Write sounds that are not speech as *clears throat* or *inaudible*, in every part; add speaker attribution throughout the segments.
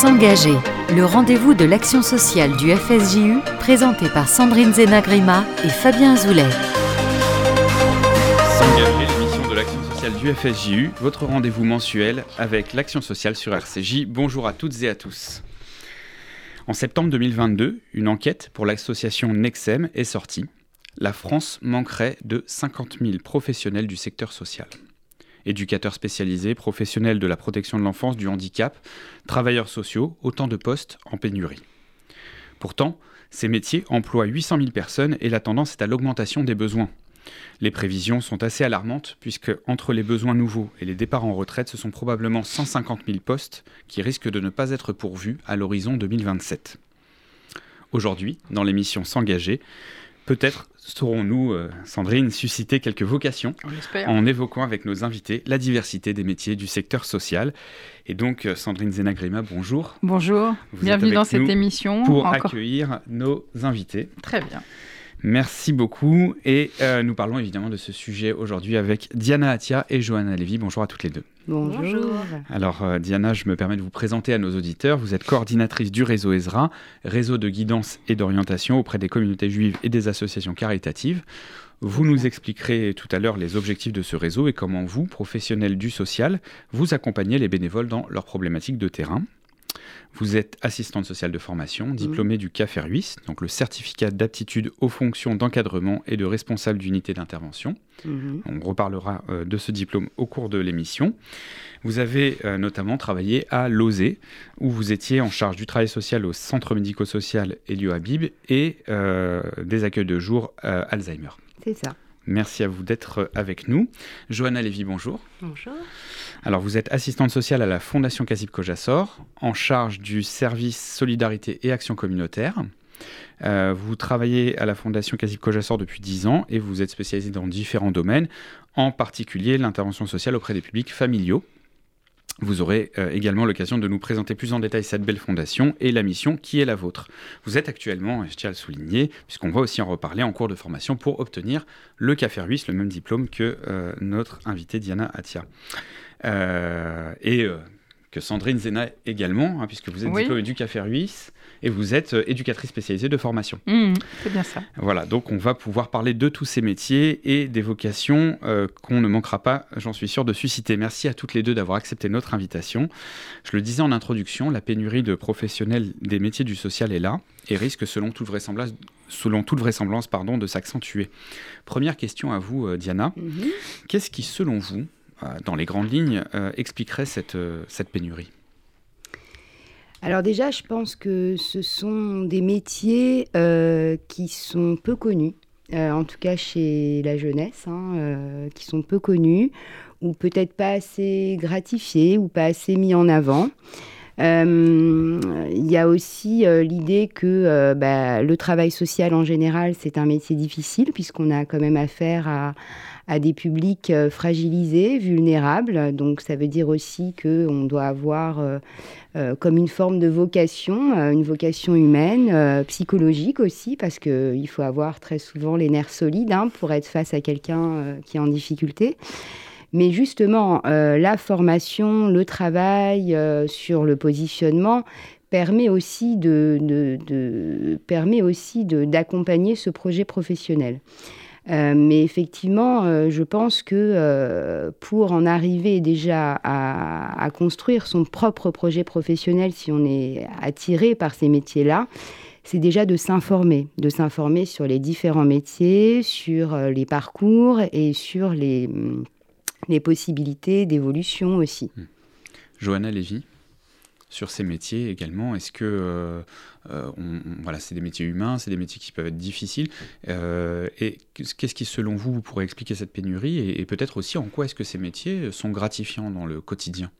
Speaker 1: S'engager, le rendez-vous de l'action sociale du FSJU, présenté par Sandrine Zenagrima et Fabien Zoulet.
Speaker 2: S'engager, l'émission de l'action sociale du FSJU, votre rendez-vous mensuel avec l'action sociale sur RCJ. Bonjour à toutes et à tous. En septembre 2022, une enquête pour l'association Nexem est sortie. La France manquerait de 50 000 professionnels du secteur social éducateurs spécialisés, professionnels de la protection de l'enfance, du handicap, travailleurs sociaux, autant de postes en pénurie. Pourtant, ces métiers emploient 800 000 personnes et la tendance est à l'augmentation des besoins. Les prévisions sont assez alarmantes puisque entre les besoins nouveaux et les départs en retraite, ce sont probablement 150 000 postes qui risquent de ne pas être pourvus à l'horizon 2027. Aujourd'hui, dans l'émission S'engager, peut-être saurons-nous, euh, Sandrine, susciter quelques vocations en évoquant avec nos invités la diversité des métiers du secteur social. Et donc, euh, Sandrine Zenagrima, bonjour.
Speaker 3: Bonjour, bienvenue dans cette émission.
Speaker 2: Pour accueillir nos invités.
Speaker 3: Très bien.
Speaker 2: Merci beaucoup. Et euh, nous parlons évidemment de ce sujet aujourd'hui avec Diana Atia et Johanna Lévy. Bonjour à toutes les deux.
Speaker 4: Bonjour.
Speaker 2: Alors euh, Diana, je me permets de vous présenter à nos auditeurs. Vous êtes coordinatrice du réseau Ezra, réseau de guidance et d'orientation auprès des communautés juives et des associations caritatives. Vous nous expliquerez tout à l'heure les objectifs de ce réseau et comment vous, professionnels du social, vous accompagnez les bénévoles dans leurs problématiques de terrain. Vous êtes assistante sociale de formation, mmh. diplômée du CAFERUIS, donc le certificat d'aptitude aux fonctions d'encadrement et de responsable d'unité d'intervention. Mmh. On reparlera euh, de ce diplôme au cours de l'émission. Vous avez euh, notamment travaillé à Lozé, où vous étiez en charge du travail social au centre médico-social Elio Habib et euh, des accueils de jour Alzheimer.
Speaker 4: C'est ça.
Speaker 2: Merci à vous d'être avec nous. Johanna Lévy, bonjour.
Speaker 4: Bonjour.
Speaker 2: Alors, vous êtes assistante sociale à la Fondation Casib Cojassor, en charge du service Solidarité et Action communautaire. Euh, vous travaillez à la Fondation Casib Cojassor depuis 10 ans et vous êtes spécialisée dans différents domaines, en particulier l'intervention sociale auprès des publics familiaux. Vous aurez euh, également l'occasion de nous présenter plus en détail cette belle fondation et la mission qui est la vôtre. Vous êtes actuellement, je tiens à le souligner, puisqu'on va aussi en reparler en cours de formation pour obtenir le CAFE Ruisse, le même diplôme que euh, notre invitée Diana Atia. Euh, et euh, que Sandrine Zena également, hein, puisque vous êtes diplômée du Café Ruisse et vous êtes euh, éducatrice spécialisée de formation.
Speaker 3: Mmh, c'est bien ça.
Speaker 2: Voilà, donc on va pouvoir parler de tous ces métiers et des vocations qu'on ne manquera pas, j'en suis sûr, de susciter. Merci à toutes les deux d'avoir accepté notre invitation. Je le disais en introduction, la pénurie de professionnels des métiers du social est là et risque, selon toute vraisemblance, selon toute vraisemblance pardon, de s'accentuer. Première question à vous, Diana. Mmh. Qu'est-ce qui, selon vous, euh, dans les grandes lignes, euh, expliquerait cette, euh, cette pénurie?
Speaker 4: Alors déjà, je pense que ce sont des métiers qui sont peu connus, en tout cas chez la jeunesse, hein, qui sont peu connus, ou peut-être pas assez gratifiés, ou pas assez mis en avant. Il y a aussi l'idée que bah, le travail social en général, c'est un métier difficile, puisqu'on a quand même affaire à à des publics euh, fragilisés, vulnérables. Donc ça veut dire aussi qu'on doit avoir euh, euh, comme une forme de vocation, une vocation humaine, psychologique aussi, parce qu'il faut avoir très souvent les nerfs solides hein, pour être face à quelqu'un qui est en difficulté. Mais justement, la formation, le travail sur le positionnement permet aussi d'accompagner ce projet professionnel. Euh, mais effectivement, euh, je pense que euh, pour en arriver déjà à, construire son propre projet professionnel, si on est attiré par ces métiers-là, c'est déjà de s'informer, de s'informer sur les différents métiers, sur les parcours et sur les, possibilités d'évolution aussi.
Speaker 2: Hmm. Johanna Lévy sur ces métiers également Est-ce que euh, euh, voilà, c'est des métiers humains, c'est des métiers qui peuvent être difficiles euh, Et qu'est-ce qui, selon vous, vous pourrait expliquer cette pénurie Et, peut-être aussi en quoi est-ce que ces métiers sont gratifiants dans le quotidien?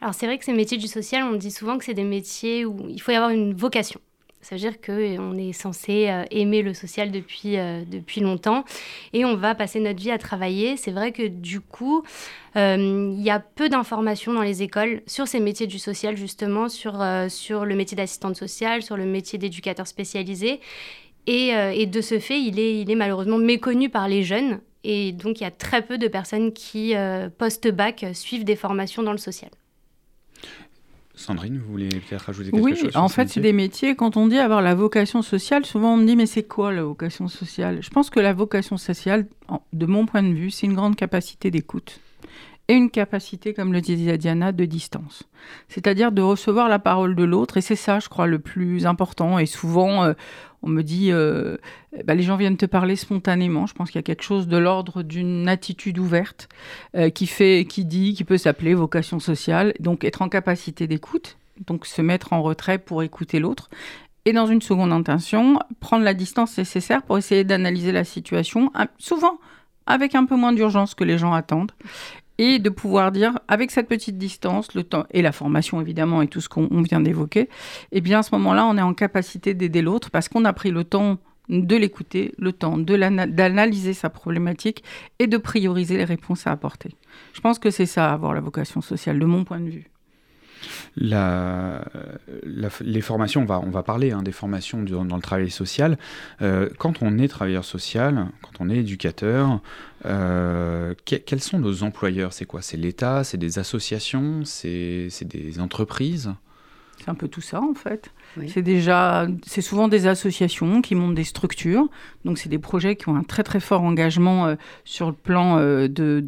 Speaker 5: Alors c'est vrai que ces métiers du social, on dit souvent que c'est des métiers où il faut y avoir une vocation. Ça veut dire qu'on est censé euh, aimer le social depuis, euh, depuis longtemps et on va passer notre vie à travailler. C'est vrai que du coup, euh, il y a peu d'informations dans les écoles sur ces métiers du social, justement, sur, sur le métier d'assistante sociale, sur le métier d'éducateur spécialisé. Et, et, de ce fait, il est, il est malheureusement méconnu par les jeunes. Et donc, il y a très peu de personnes qui, post-bac, suivent des formations dans le social.
Speaker 2: Sandrine, vous voulez peut-être rajouter quelque chose
Speaker 3: Oui, en fait, c'est des métiers. Quand on dit avoir la vocation sociale, souvent on me dit mais c'est quoi la vocation sociale? Je pense que la vocation sociale, de mon point de vue, c'est une grande capacité d'écoute et une capacité, comme le disait Diana, de distance. C'est-à-dire de recevoir la parole de l'autre, et c'est ça, je crois, le plus important. Et souvent, euh, on me dit, euh, bah, les gens viennent te parler spontanément. Je pense qu'il y a quelque chose de l'ordre d'une attitude ouverte euh, qui fait, qui dit, qui peut s'appeler vocation sociale. Donc être en capacité d'écoute, donc se mettre en retrait pour écouter l'autre. Et dans une seconde intention, prendre la distance nécessaire pour essayer d'analyser la situation, souvent avec un peu moins d'urgence que les gens attendent et de pouvoir dire, avec cette petite distance, le temps et la formation évidemment et tout ce qu'on vient d'évoquer, eh bien à ce moment-là, on est en capacité d'aider l'autre parce qu'on a pris le temps de l'écouter, le temps d'analyser sa problématique et de prioriser les réponses à apporter. Je pense que c'est ça, avoir la vocation sociale, de mon point de vue.
Speaker 2: Les formations, on va, on va parler hein, des formations dans, le travail social. Euh, quand on est travailleur social, quand on est éducateur, euh, quels sont nos employeurs? C'est quoi? C'est l'État? C'est des associations? C'est des entreprises?
Speaker 3: C'est un peu tout ça en fait. C'est déjà, c'est souvent des associations qui montent des structures. Donc, c'est des projets qui ont un très très fort engagement euh, sur le plan euh, de,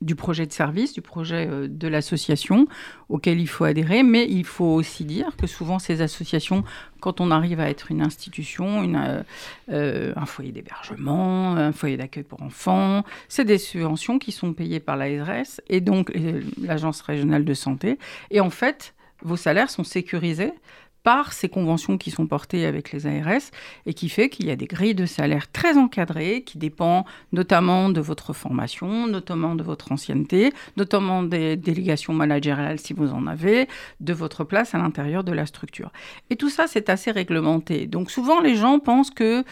Speaker 3: du projet de service, du projet euh, de l'association auquel il faut adhérer. Mais il faut aussi dire que souvent ces associations, quand on arrive à être une institution, une, un foyer d'hébergement, un foyer d'accueil pour enfants, c'est des subventions qui sont payées par l'ARS et donc l'Agence régionale de santé. Et en fait, vos salaires sont sécurisés par ces conventions qui sont portées avec les ARS et qui fait qu'il y a des grilles de salaire très encadrées qui dépendent notamment de votre formation, notamment de votre ancienneté, notamment des délégations managériales si vous en avez, de votre place à l'intérieur de la structure. Et tout ça, c'est assez réglementé. Donc souvent, les gens pensent que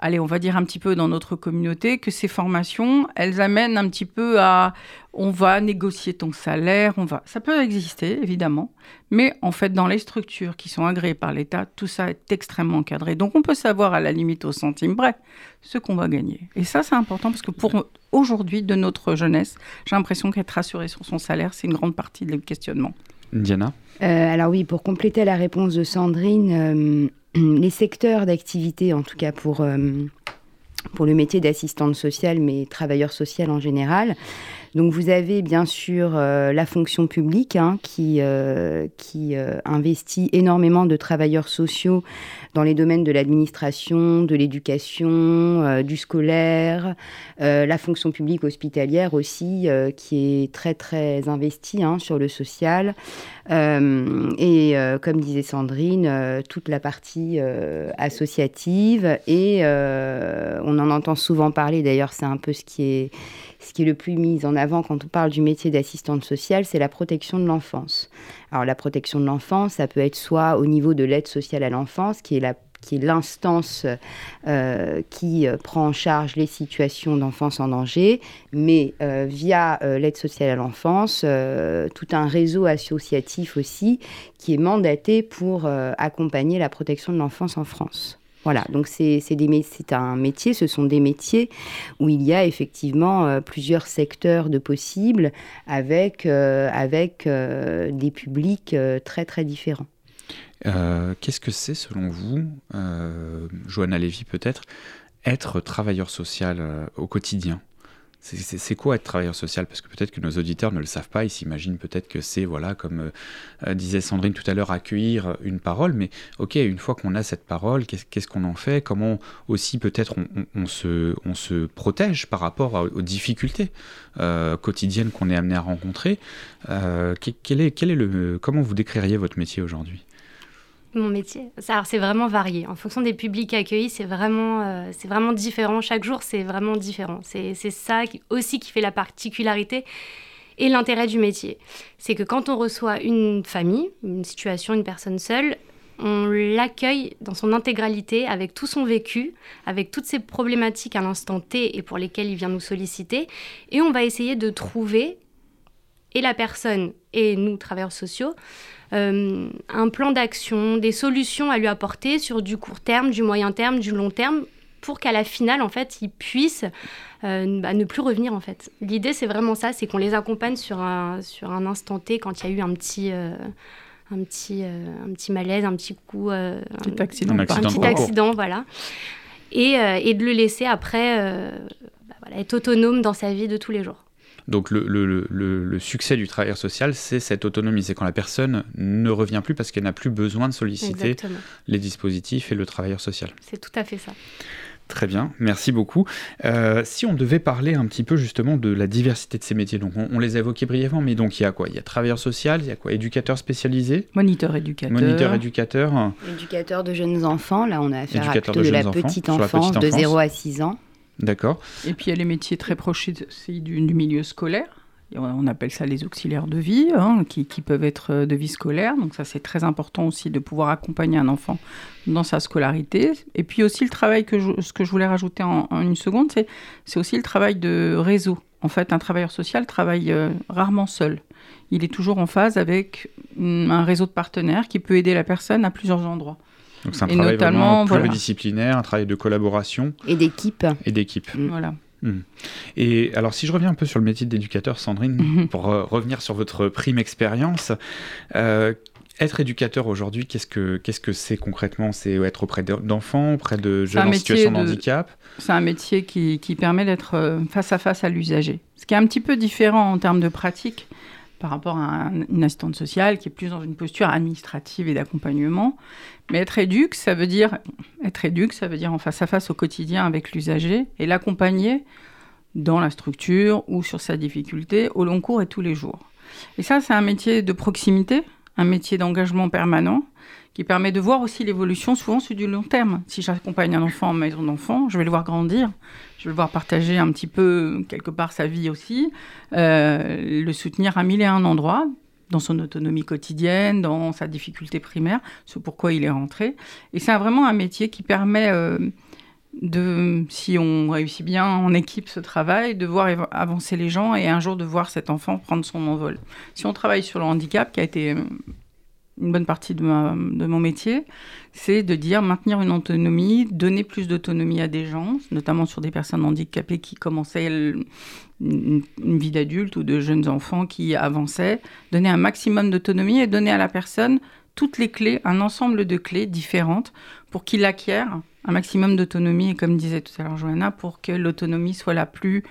Speaker 3: allez, on va dire un petit peu dans notre communauté, que ces formations, elles amènent un petit peu à on va négocier ton salaire, on va. Ça peut exister, évidemment, mais en fait, dans les structures qui sont agréées par l'État, tout ça est extrêmement encadré. Donc, on peut savoir à la limite au centime bref ce qu'on va gagner. Et ça, c'est important parce que pour aujourd'hui, de notre jeunesse, j'ai l'impression qu'être rassuré sur son salaire, c'est une grande partie du questionnement.
Speaker 2: Diana?
Speaker 4: Euh, Alors oui, pour compléter la réponse de Sandrine, euh, *clears throat* les secteurs d'activité, en tout cas pour, euh, pour le métier d'assistante sociale, mais travailleur social en général, donc vous avez bien sûr euh, la fonction publique hein, qui, qui euh, investit énormément de travailleurs sociaux dans les domaines de l'administration, de l'éducation, du scolaire, la fonction publique hospitalière aussi qui est très très investie hein, sur le social. et comme disait Sandrine, toute la partie associative et on en entend souvent parler d'ailleurs c'est un peu ce qui est ce qui est le plus mis en avant quand on parle du métier d'assistante sociale, c'est la protection de l'enfance. Alors la protection de l'enfance, ça peut être soit au niveau de l'aide sociale à l'enfance, qui est l'instance euh, qui euh, prend en charge les situations d'enfance en danger, mais euh, via l'aide sociale à l'enfance, tout un réseau associatif aussi qui est mandaté pour accompagner la protection de l'enfance en France. Voilà, donc c'est un métier, ce sont des métiers où il y a effectivement euh, plusieurs secteurs de possibles avec, euh, avec euh, des publics très très différents.
Speaker 2: Qu'est-ce que c'est selon vous, Johanna Lévy peut-être, être travailleur social au quotidien? C'est quoi être travailleur social? Parce que peut-être que nos auditeurs ne le savent pas, ils s'imaginent peut-être que c'est, voilà, comme euh, euh, disait Sandrine tout à l'heure, accueillir une parole, mais ok, une fois qu'on a cette parole, qu'est-ce qu'on en fait? Comment aussi peut-être on, se, protège par rapport aux difficultés euh, quotidiennes qu'on est amené à rencontrer? Quel est, Comment vous décririez votre métier aujourd'hui?
Speaker 5: Mon métier Alors, c'est vraiment varié. En fonction des publics accueillis, c'est vraiment, euh, c'est vraiment différent. Chaque jour, c'est vraiment différent. C'est, ça aussi qui fait la particularité et l'intérêt du métier. C'est que quand on reçoit une famille, une situation, une personne seule, on l'accueille dans son intégralité, avec tout son vécu, avec toutes ses problématiques à l'instant T et pour lesquelles il vient nous solliciter. Et on va essayer de trouver, et la personne et nous, travailleurs sociaux, euh, un plan d'action, des solutions à lui apporter sur du court terme, du moyen terme, du long terme, pour qu'à la finale, en fait, ils puissent euh, bah, ne plus revenir, en fait. L'idée, c'est vraiment ça, c'est qu'on les accompagne sur un, sur un instant T quand il y a eu un petit... Euh, un petit, un petit malaise, un petit coup,
Speaker 3: un petit accident, un
Speaker 5: petit accident voilà, et, et, de le laisser après bah, voilà, être autonome dans sa vie de tous les jours.
Speaker 2: Donc le, le, le, succès du travailleur social, c'est cette autonomie, c'est quand la personne ne revient plus parce qu'elle n'a plus besoin de solliciter les dispositifs et le travailleur social.
Speaker 5: C'est tout à fait ça.
Speaker 2: Très bien, merci beaucoup. Euh, si on devait parler un petit peu justement de la diversité de ces métiers, donc on, les a évoqués brièvement, mais donc il y a quoi? Il y a travailleur social, il y a quoi? Éducateur spécialisé
Speaker 3: Moniteur éducateur.
Speaker 2: Moniteur éducateur.
Speaker 4: Éducateur de jeunes enfants, là on a affaire à de, la petite enfance, de 0 à 6 ans.
Speaker 2: D'accord.
Speaker 3: Et puis il y a les métiers très proches du, du milieu scolaire. On appelle ça les auxiliaires de vie, hein, qui, peuvent être euh, de vie scolaire. Donc ça, c'est très important aussi de pouvoir accompagner un enfant dans sa scolarité. Et puis aussi le travail que ce que je voulais rajouter en, une seconde, c'est aussi le travail de réseau. En fait, un travailleur social travaille euh, rarement seul. Il est toujours en phase avec un réseau de partenaires qui peut aider la personne à plusieurs endroits.
Speaker 2: Donc c'est un travail vraiment pluridisciplinaire, un travail de collaboration.
Speaker 4: Et d'équipe.
Speaker 2: Et d'équipe.
Speaker 3: Mm. Voilà.
Speaker 2: Mm. Et alors, si je reviens un peu sur le métier d'éducateur, Sandrine, *laughs* pour euh, revenir sur votre prime expérience, euh, être éducateur aujourd'hui, qu'est-ce que qu'est-ce que c'est concrètement? C'est être auprès d'enfants, auprès de jeunes en situation de, handicap?
Speaker 3: C'est un métier qui, qui permet d'être euh, face à face à l'usager. Ce qui est un petit peu différent en termes de pratique par rapport à une assistante sociale qui est plus dans une posture administrative et d'accompagnement. Mais être éduque, ça veut dire être éduque, ça veut dire en face à face au quotidien avec l'usager et l'accompagner dans la structure ou sur sa difficulté au long cours et tous les jours. Et ça, c'est un métier de proximité, un métier d'engagement permanent qui permet de voir aussi l'évolution souvent sur du long terme. Si j'accompagne un enfant en maison d'enfant, je vais le voir grandir, je vais le voir partager un petit peu quelque part sa vie aussi, euh, le soutenir à mille et un endroits dans son autonomie quotidienne, dans sa difficulté primaire, ce pourquoi il est rentré. Et c'est vraiment un métier qui permet euh, de, si on réussit bien en équipe ce travail, de voir avancer les gens et un jour de voir cet enfant prendre son envol. Si on travaille sur le handicap, qui a été une bonne partie de, mon métier, c'est de dire maintenir une autonomie, donner plus d'autonomie à des gens, notamment sur des personnes handicapées qui commençaient une, vie d'adulte ou de jeunes enfants qui avançaient, donner un maximum d'autonomie et donner à la personne toutes les clés, un ensemble de clés différentes pour qu'il acquiert un maximum d'autonomie et comme disait tout à l'heure Johanna, pour que l'autonomie soit la plus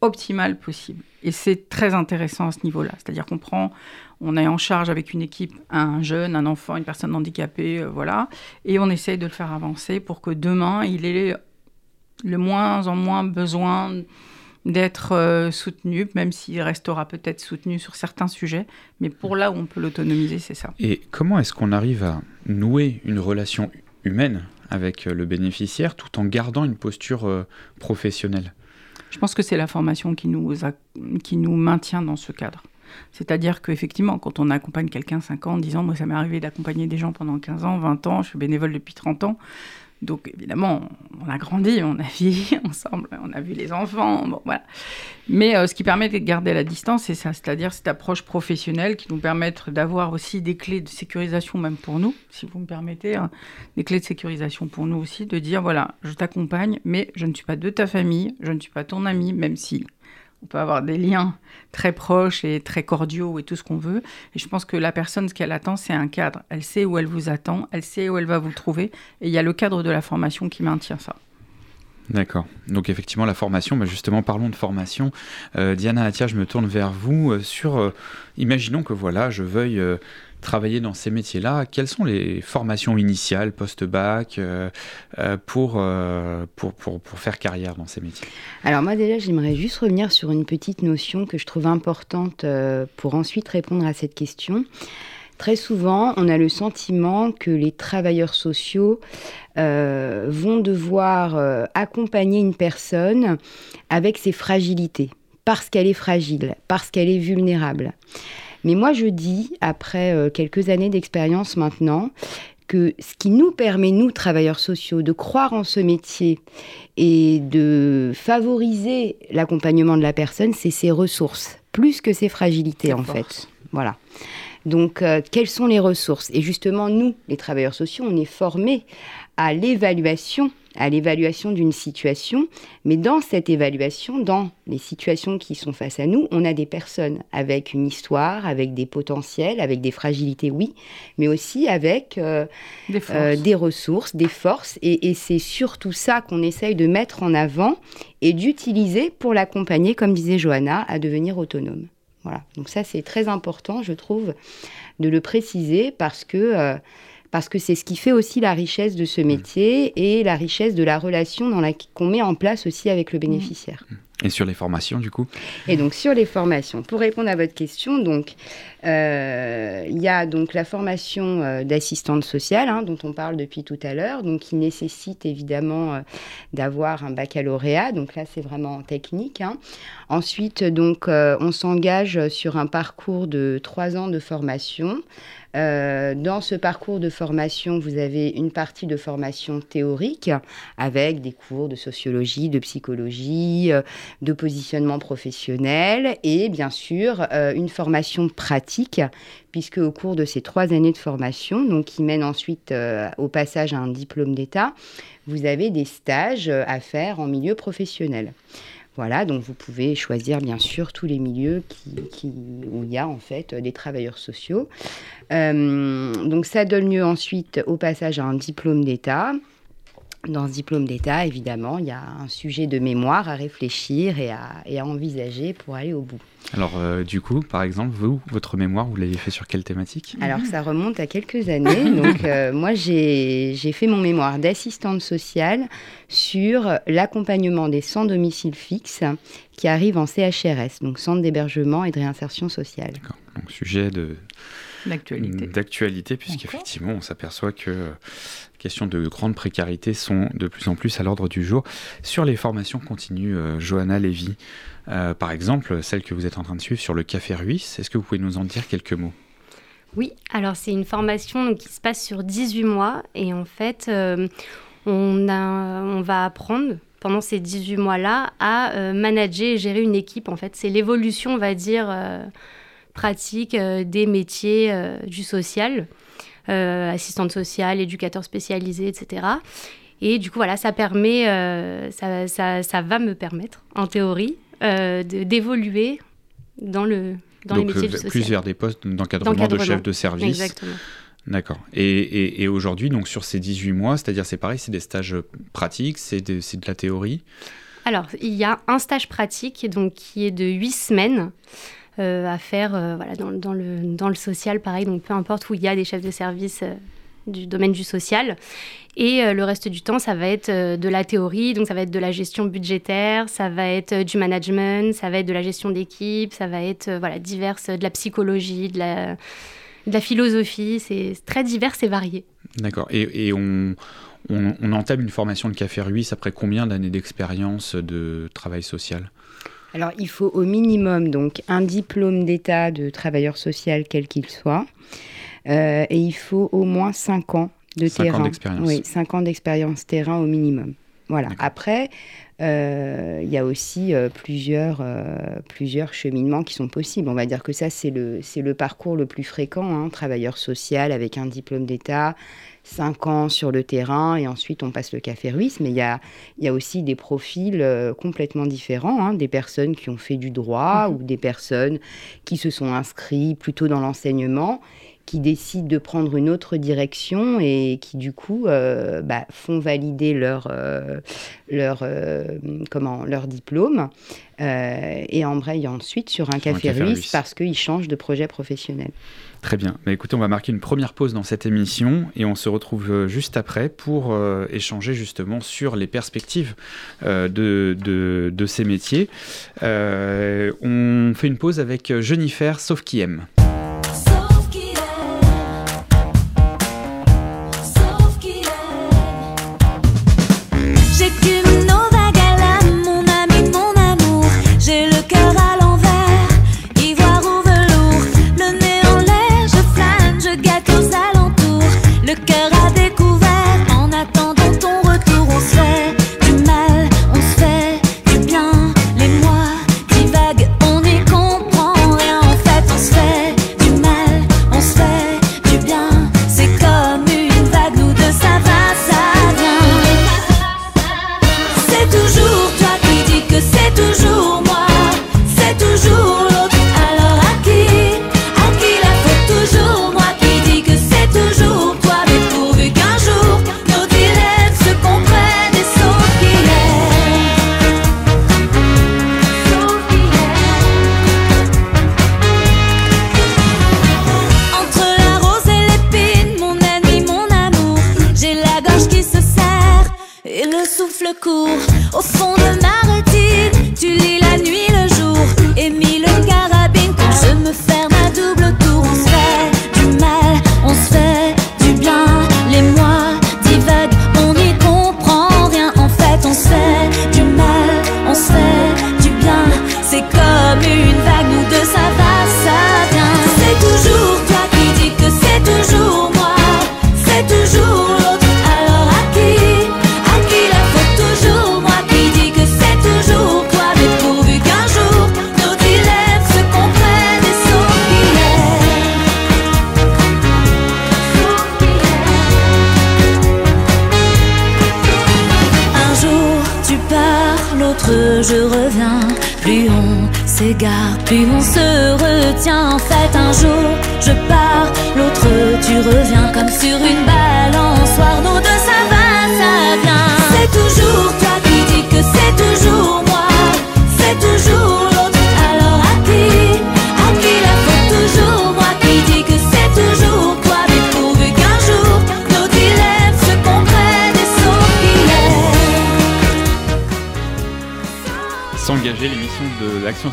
Speaker 3: optimale possible. Et c'est très intéressant à ce niveau-là. C'est-à-dire qu'on prend, on est en charge avec une équipe un jeune, un enfant, une personne handicapée, euh, voilà, et on essaye de le faire avancer pour que demain, il ait le moins en moins besoin d'être euh, soutenu, même s'il restera peut-être soutenu sur certains sujets, mais pour là où on peut l'autonomiser, c'est ça.
Speaker 2: Et comment est-ce qu'on arrive à nouer une relation humaine avec euh, le bénéficiaire tout en gardant une posture professionnelle?
Speaker 3: Je pense que c'est la formation qui nous, qui nous maintient dans ce cadre. C'est-à-dire qu'effectivement, quand on accompagne quelqu'un 5 ans, 10 ans, moi ça m'est arrivé d'accompagner des gens pendant 15 ans, 20 ans, je suis bénévole depuis 30 ans, donc évidemment, on a grandi, on a vieilli *laughs* ensemble, on a vu les enfants. Mais euh, ce qui permet de garder la distance, c'est ça, c'est-à-dire cette approche professionnelle qui nous permet d'avoir aussi des clés de sécurisation même pour nous, si vous me permettez, hein, des clés de sécurisation pour nous aussi, de dire voilà, je t'accompagne, mais je ne suis pas de ta famille, je ne suis pas ton ami, même si on peut avoir des liens très proches et très cordiaux et tout ce qu'on veut. Et je pense que la personne, ce qu'elle attend, c'est un cadre. Elle sait où elle vous attend, elle sait où elle va vous trouver. Et il y a le cadre de la formation qui maintient ça.
Speaker 2: D'accord. Donc effectivement, la formation, bah, justement, parlons de formation. Euh, Diana Atia, je me tourne vers vous euh, sur... Euh, imaginons que voilà, je veuille travailler dans ces métiers-là, quelles sont les formations initiales, post-bac, euh, euh, euh, pour, pour, pour, faire carrière dans ces métiers?
Speaker 4: Alors moi déjà, j'aimerais juste revenir sur une petite notion que je trouve importante pour ensuite répondre à cette question. Très souvent, on a le sentiment que les travailleurs sociaux vont devoir accompagner une personne avec ses fragilités, parce qu'elle est fragile, parce qu'elle est vulnérable. Mais moi, je dis, après euh, quelques années d'expérience maintenant, que ce qui nous permet, nous, travailleurs sociaux, de croire en ce métier et de favoriser l'accompagnement de la personne, c'est ses ressources, plus que ses fragilités, en fait. Voilà. Donc, euh, quelles sont les ressources? Et justement, nous, les travailleurs sociaux, on est formés à l'évaluation à l'évaluation d'une situation. Mais dans cette évaluation, dans les situations qui sont face à nous, on a des personnes avec une histoire, avec des potentiels, avec des fragilités, oui, mais aussi avec euh, des, euh, des, ressources, des forces. Et, et c'est surtout ça qu'on essaye de mettre en avant et d'utiliser pour l'accompagner, comme disait Johanna, à devenir autonome. Voilà. Donc ça, c'est très important, je trouve, de le préciser parce que euh, parce que c'est ce qui fait aussi la richesse de ce métier et la richesse de la relation dans la qu'on met en place aussi avec le bénéficiaire.
Speaker 2: Et sur les formations, du coup
Speaker 4: Et donc, sur les formations, pour répondre à votre question, donc, euh, il y a donc la formation euh, d'assistante sociale, hein, dont on parle depuis tout à l'heure, donc qui nécessite évidemment d'avoir un baccalauréat. Donc là, c'est vraiment technique. Hein. Ensuite, donc, on s'engage sur un parcours de trois ans de formation. Euh, dans ce parcours de formation, vous avez une partie de formation théorique avec des cours de sociologie, de psychologie, euh, de positionnement professionnel et bien sûr euh, une formation pratique puisque au cours de ces trois années de formation, donc qui mènent ensuite au passage à un diplôme d'État, vous avez des stages à faire en milieu professionnel. Voilà, donc vous pouvez choisir bien sûr tous les milieux où il y a en fait des travailleurs sociaux. Euh, donc ça donne lieu ensuite au passage à un diplôme d'État. Dans ce diplôme d'État, évidemment, il y a un sujet de mémoire à réfléchir et à, et à envisager pour aller au bout.
Speaker 2: Alors, euh, du coup, par exemple, vous, votre mémoire, vous l'avez fait sur quelle thématique?
Speaker 4: Alors, ça remonte à quelques années. *laughs* Donc, euh, moi, j'ai fait mon mémoire d'assistante sociale sur l'accompagnement des sans domicile fixe qui arrivent en CHRS, donc centre d'hébergement et de réinsertion sociale.
Speaker 2: D'accord. Donc, sujet de d'actualité, puisqu'effectivement, on s'aperçoit que questions de grande précarité sont de plus en plus à l'ordre du jour. Sur les formations continues, euh, Johanna Lévy, euh, par exemple, celle que vous êtes en train de suivre sur le Café Ruisse, est-ce que vous pouvez nous en dire quelques mots?
Speaker 5: Oui, alors c'est une formation qui se passe sur 18 mois et en fait, on, a, on va apprendre pendant ces 18 mois-là à manager et gérer une équipe. En fait, c'est l'évolution, on va dire pratique euh, des métiers euh, du social, euh, assistante sociale, éducateur spécialisé, etc. Et du coup, voilà, ça permet, ça, ça, ça, va me permettre, en théorie, d'évoluer dans, le, dans les métiers du social.
Speaker 2: plus vers des postes d'encadrement de chef de service.
Speaker 5: Exactement.
Speaker 2: D'accord. Et, et, et aujourd'hui, donc sur ces 18 mois, c'est-à-dire c'est pareil, c'est des stages pratiques, c'est de, de, la théorie?
Speaker 5: Alors, il y a un stage pratique donc, qui est de 8 semaines. Euh, à faire euh, voilà, dans, dans, le, dans le social, pareil, donc peu importe où il y a des chefs de service euh, du domaine du social. Et le reste du temps, ça va être de la théorie, donc ça va être de la gestion budgétaire, ça va être du management, ça va être de la gestion d'équipe, ça va être voilà, diverses, de la psychologie, de la, philosophie, c'est très divers et varié.
Speaker 2: D'accord. Et, et on, on, on, entame une formation de Café Ruisse après combien d'années d'expérience de travail social?
Speaker 4: Alors, il faut au minimum donc un diplôme d'état de travailleur social, quel qu'il soit, euh, et il faut au moins 5 ans de
Speaker 2: cinq
Speaker 4: terrain.
Speaker 2: Ans d'expérience.
Speaker 4: Oui, 5 ans d'expérience terrain au minimum. Voilà. Après, euh, il y a aussi euh, plusieurs, plusieurs cheminements qui sont possibles. On va dire que ça, c'est le, le parcours le plus fréquent. Hein, travailleur social avec un diplôme d'État, cinq ans sur le terrain et ensuite on passe le café ruisse. Mais il y a, y a aussi des profils euh, complètement différents, hein, des personnes qui ont fait du droit mhm. ou des personnes qui se sont inscrits plutôt dans l'enseignement qui décident de prendre une autre direction et qui du coup euh, bah, font valider leur, euh, leur, comment, leur diplôme et embrayent ensuite sur un, café, ruisse parce qu'ils changent de projet professionnel.
Speaker 2: Très bien. Bah, écoutez, on va marquer une première pause dans cette émission et on se retrouve euh, juste après pour euh, échanger justement sur les perspectives euh, de, de, de, ces métiers. on fait une pause avec Jennifer, sauf qui aime.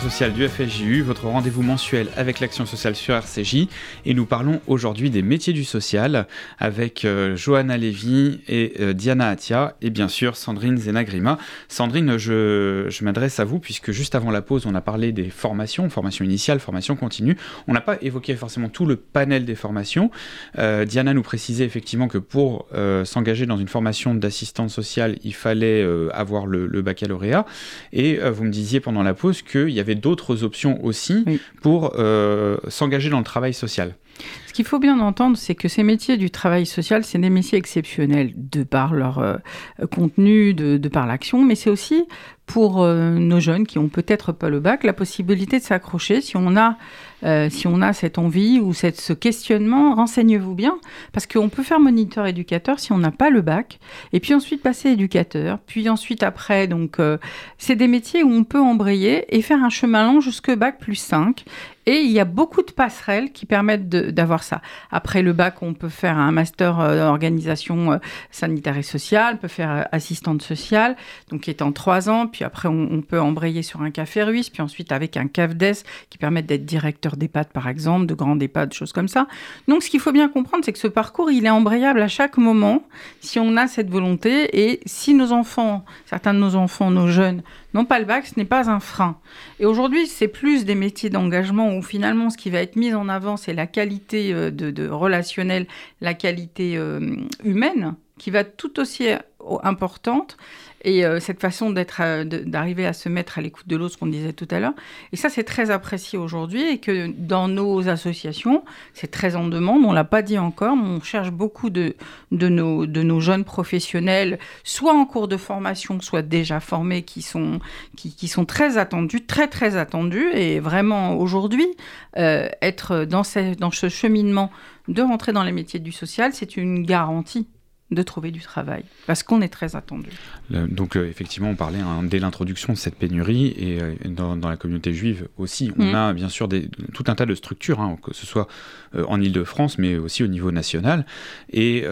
Speaker 2: Sociale du FSJU, votre rendez-vous mensuel avec l'action sociale sur RCJ. Et nous parlons aujourd'hui des métiers du social avec euh, Johanna Lévy et euh, Diana Atia et bien sûr Sandrine Zenagrima. Sandrine, je, je m'adresse à vous puisque juste avant la pause, on a parlé des formations, formation initiale, formation continue. On n'a pas évoqué forcément tout le panel des formations. Euh, Diana nous précisait effectivement que pour s'engager dans une formation d'assistante sociale, il fallait avoir le, le baccalauréat. Et vous me disiez pendant la pause qu'il y avait d'autres options aussi
Speaker 3: Oui.
Speaker 2: pour euh, s'engager dans le travail social.
Speaker 3: Ce qu'il faut bien entendre, c'est que ces métiers du travail social, c'est des métiers exceptionnels de par leur euh, contenu, de, par l'action, mais c'est aussi pour euh, nos jeunes qui ont peut-être pas le bac, la possibilité de s'accrocher. Si on a euh, si on a cette envie ou cette, ce questionnement, renseignez-vous bien, parce qu'on peut faire moniteur éducateur si on n'a pas le bac, et puis ensuite passer éducateur, puis ensuite après, donc c'est des métiers où on peut embrayer et faire un chemin long jusque bac plus 5, et il y a beaucoup de passerelles qui permettent d'avoir ça. Après le bac, on peut faire un master euh, organisation euh, sanitaire et sociale, on peut faire euh, assistante sociale, donc qui est en trois ans, puis après on, peut embrayer sur un café ruisse, puis ensuite avec un CAFDES qui permet d'être directeur d'EHPAD par exemple, de grands EHPAD, choses comme ça. Donc ce qu'il faut bien comprendre, c'est que ce parcours, il est embrayable à chaque moment si on a cette volonté et si nos enfants, certains de nos enfants, nos jeunes, n'ont pas le bac, ce n'est pas un frein. Et aujourd'hui, c'est plus des métiers d'engagement où finalement ce qui va être mis en avant, c'est la qualité euh, de, de relationnel, la qualité euh, humaine, qui va tout aussi euh, importante. Et euh, cette façon d'être, euh, d'arriver à se mettre à l'écoute de l'autre, ce qu'on disait tout à l'heure. Et ça, c'est très apprécié aujourd'hui et que dans nos associations, c'est très en demande. On l'a pas dit encore, mais on cherche beaucoup de, de, nos, de nos jeunes professionnels, soit en cours de formation, soit déjà formés, qui sont, qui, qui sont très attendus, très très attendus. Et vraiment, aujourd'hui, euh, être dans dans ce cheminement de rentrer dans les métiers du social, c'est une garantie de trouver du travail, parce qu'on est très attendu.
Speaker 2: Donc euh, effectivement, on parlait hein, dès l'introduction de cette pénurie et euh, dans, dans la communauté juive aussi, on
Speaker 3: Mhm.
Speaker 2: a bien sûr des, tout un tas de structures, hein, que ce soit euh, en Ile-de-France, mais aussi au niveau national. Et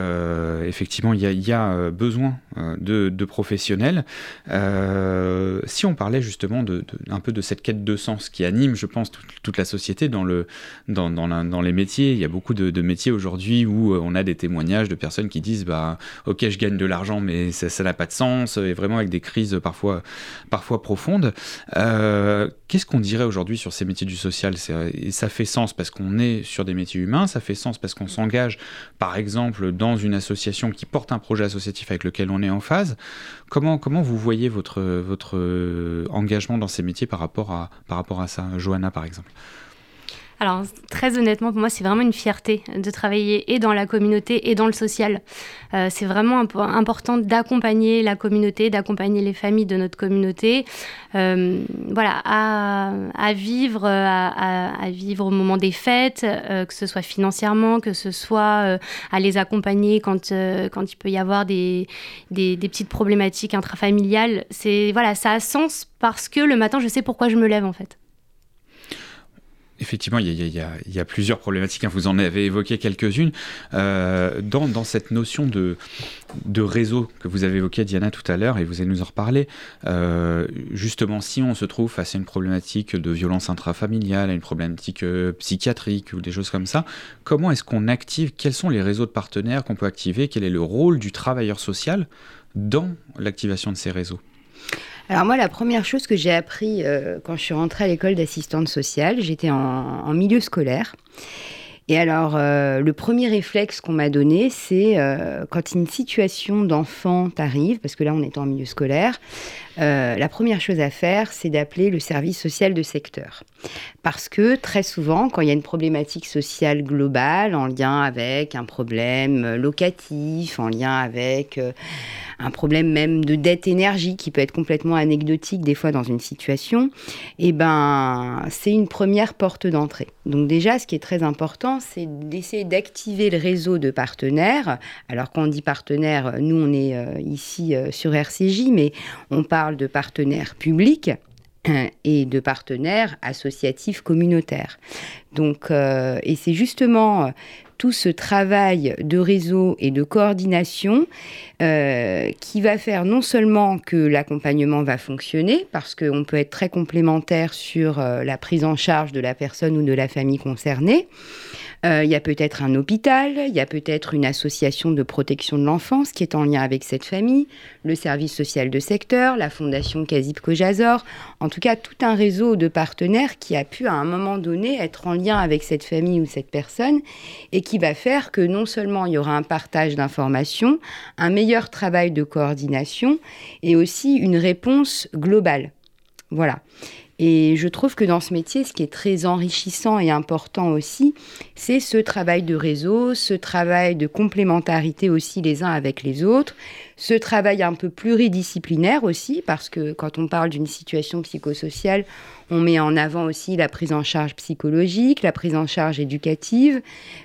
Speaker 2: effectivement, il y a, il y a, besoin de, de professionnels. Si on parlait justement de, de- un peu de cette quête de sens qui anime, je pense, toute, toute la société dans, le, dans, dans, la- dans les métiers, il y a beaucoup de, de métiers aujourd'hui où on a des témoignages de personnes qui disent bah, ok, je gagne de l'argent, mais ça n'a pas de sens, et vraiment avec des crises parfois, parfois profondes. Euh, Qu'est-ce qu'on dirait aujourd'hui sur ces métiers du social? Et Ça fait sens parce qu'on est sur des métiers humains, ça fait sens parce qu'on s'engage, par exemple, dans une association qui porte un projet associatif avec lequel on est en phase. Comment, comment vous voyez votre, votre euh, engagement dans ces métiers par rapport à, par rapport à ça? Johanna, par exemple
Speaker 5: Alors, très honnêtement, pour moi, c'est vraiment une fierté de travailler et dans la communauté et dans le social. Euh, c'est vraiment impo- important d'accompagner la communauté, d'accompagner les familles de notre communauté, euh, voilà, à, à vivre, à, à- à vivre au moment des fêtes, euh, que ce soit financièrement, que ce soit euh, à les accompagner quand, euh, quand il peut y avoir des, des, des petites problématiques intrafamiliales. C'est voilà, ça a sens parce que le matin, je sais pourquoi je me lève en fait.
Speaker 2: Effectivement, il y, a, plusieurs problématiques, hein, vous en avez évoqué quelques-unes. Euh, dans, cette notion de, de réseau que vous avez évoqué, Diana, tout à l'heure, et vous allez nous en reparler, euh, justement, si on se trouve face à une problématique de violence intrafamiliale, à une problématique euh, psychiatrique ou des choses comme ça, comment est-ce qu'on active Quels sont les réseaux de partenaires qu'on peut activer Quel est le rôle du travailleur social dans l'activation de ces réseaux?
Speaker 4: Alors moi, la première chose que j'ai appris euh, quand je suis rentrée à l'école d'assistante sociale, j'étais en, milieu scolaire. Et alors, euh, le premier réflexe qu'on m'a donné, c'est euh, quand une situation d'enfant t'arrive, parce que là, on est en milieu scolaire, euh, la première chose à faire, c'est d'appeler le service social de secteur. Parce que très souvent, quand il y a une problématique sociale globale en lien avec un problème locatif, en lien avec euh, un problème même de dette énergie qui peut être complètement anecdotique des fois dans une situation, eh ben, c'est une première porte d'entrée. Donc déjà, ce qui est très important, c'est d'essayer d'activer le réseau de partenaires. Alors quand on dit partenaires, nous on est euh, ici sur RCJ, mais on parle de partenaires publics euh, et de partenaires associatifs communautaires. Donc, et c'est justement tout ce travail de réseau et de coordination euh, qui va faire non seulement que l'accompagnement va fonctionner, parce qu'on peut être très complémentaire sur euh, la prise en charge de la personne ou de la famille concernée, euh, il y a peut-être un hôpital, il y a peut-être une association de protection de l'enfance qui est en lien avec cette famille, le service social de secteur, la fondation Kazip Kojazor, en tout cas tout un réseau de partenaires qui a pu à un moment donné être en lien avec cette famille ou cette personne et qui va faire que non seulement il y aura un partage d'informations, un meilleur travail de coordination et aussi une réponse globale. Voilà. Et je trouve que dans ce métier, ce qui est très enrichissant et important aussi, c'est ce travail de réseau, ce travail de complémentarité aussi les uns avec les autres, ce travail un peu pluridisciplinaire aussi, parce que quand on parle d'une situation psychosociale, on met en avant aussi la prise en charge psychologique, la prise en charge éducative.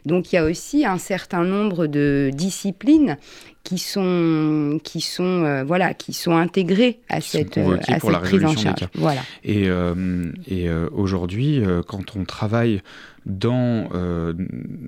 Speaker 4: Donc il y a aussi un certain nombre de disciplines qui sont qui sont euh, voilà qui sont intégrés à cette, euh, à cette prise en charge. Voilà.
Speaker 2: Et, euh, et aujourd'hui, quand on travaille dans, euh,